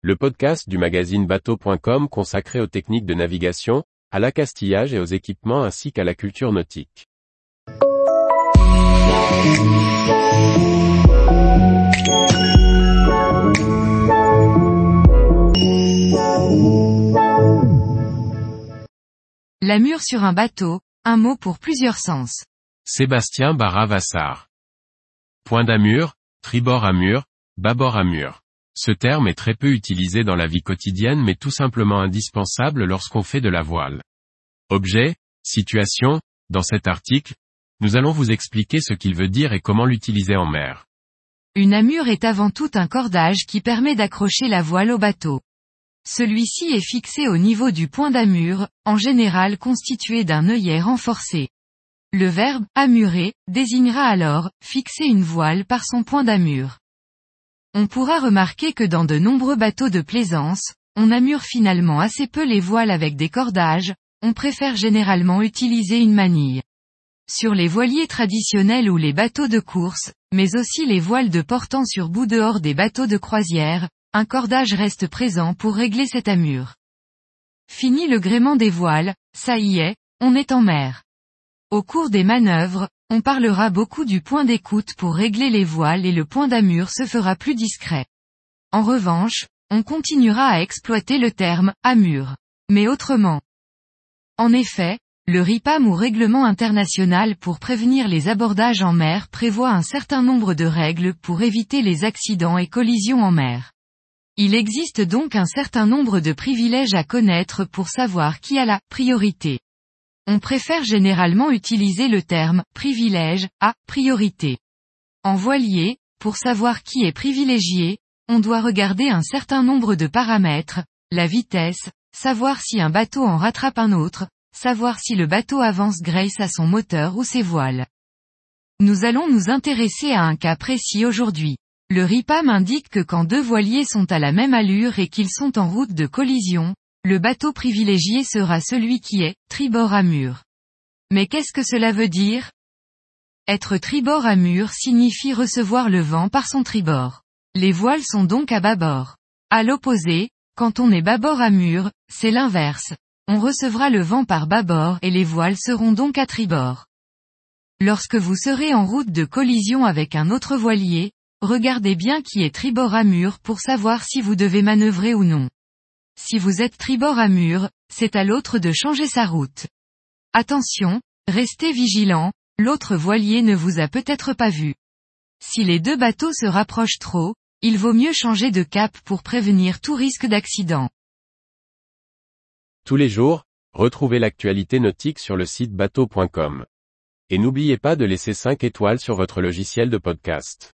le podcast du magazine bateau.com consacré aux techniques de navigation, à l'accastillage et aux équipements ainsi qu'à la culture nautique. La mure sur un bateau, un mot pour plusieurs sens. Sébastien Barra-Vassar. Point d'amure, tribord amure, bâbord amure. Ce terme est très peu utilisé dans la vie quotidienne mais tout simplement indispensable lorsqu'on fait de la voile. Objet, situation, dans cet article, nous allons vous expliquer ce qu'il veut dire et comment l'utiliser en mer. Une amure est avant tout un cordage qui permet d'accrocher la voile au bateau. Celui-ci est fixé au niveau du point d'amure, en général constitué d'un œillet renforcé. Le verbe amurer désignera alors fixer une voile par son point d'amure. On pourra remarquer que dans de nombreux bateaux de plaisance, on amure finalement assez peu les voiles avec des cordages, on préfère généralement utiliser une manille. Sur les voiliers traditionnels ou les bateaux de course, mais aussi les voiles de portant sur bout dehors des bateaux de croisière, un cordage reste présent pour régler cette amure. Fini le gréement des voiles, ça y est, on est en mer. Au cours des manœuvres, on parlera beaucoup du point d'écoute pour régler les voiles et le point d'amure se fera plus discret. En revanche, on continuera à exploiter le terme amure. Mais autrement. En effet, le RIPAM ou Règlement international pour prévenir les abordages en mer prévoit un certain nombre de règles pour éviter les accidents et collisions en mer. Il existe donc un certain nombre de privilèges à connaître pour savoir qui a la priorité. On préfère généralement utiliser le terme privilège à priorité. En voilier, pour savoir qui est privilégié, on doit regarder un certain nombre de paramètres, la vitesse, savoir si un bateau en rattrape un autre, savoir si le bateau avance grâce à son moteur ou ses voiles. Nous allons nous intéresser à un cas précis aujourd'hui. Le RIPAM indique que quand deux voiliers sont à la même allure et qu'ils sont en route de collision, le bateau privilégié sera celui qui est tribord à mur. Mais qu'est-ce que cela veut dire? Être tribord à mur signifie recevoir le vent par son tribord. Les voiles sont donc à bâbord. À l'opposé, quand on est bâbord à mur, c'est l'inverse. On recevra le vent par bâbord et les voiles seront donc à tribord. Lorsque vous serez en route de collision avec un autre voilier, regardez bien qui est tribord à mur pour savoir si vous devez manœuvrer ou non. Si vous êtes tribord à mur, c'est à l'autre de changer sa route. Attention, restez vigilant, l'autre voilier ne vous a peut-être pas vu. Si les deux bateaux se rapprochent trop, il vaut mieux changer de cap pour prévenir tout risque d'accident. Tous les jours, retrouvez l'actualité nautique sur le site bateau.com. Et n'oubliez pas de laisser 5 étoiles sur votre logiciel de podcast.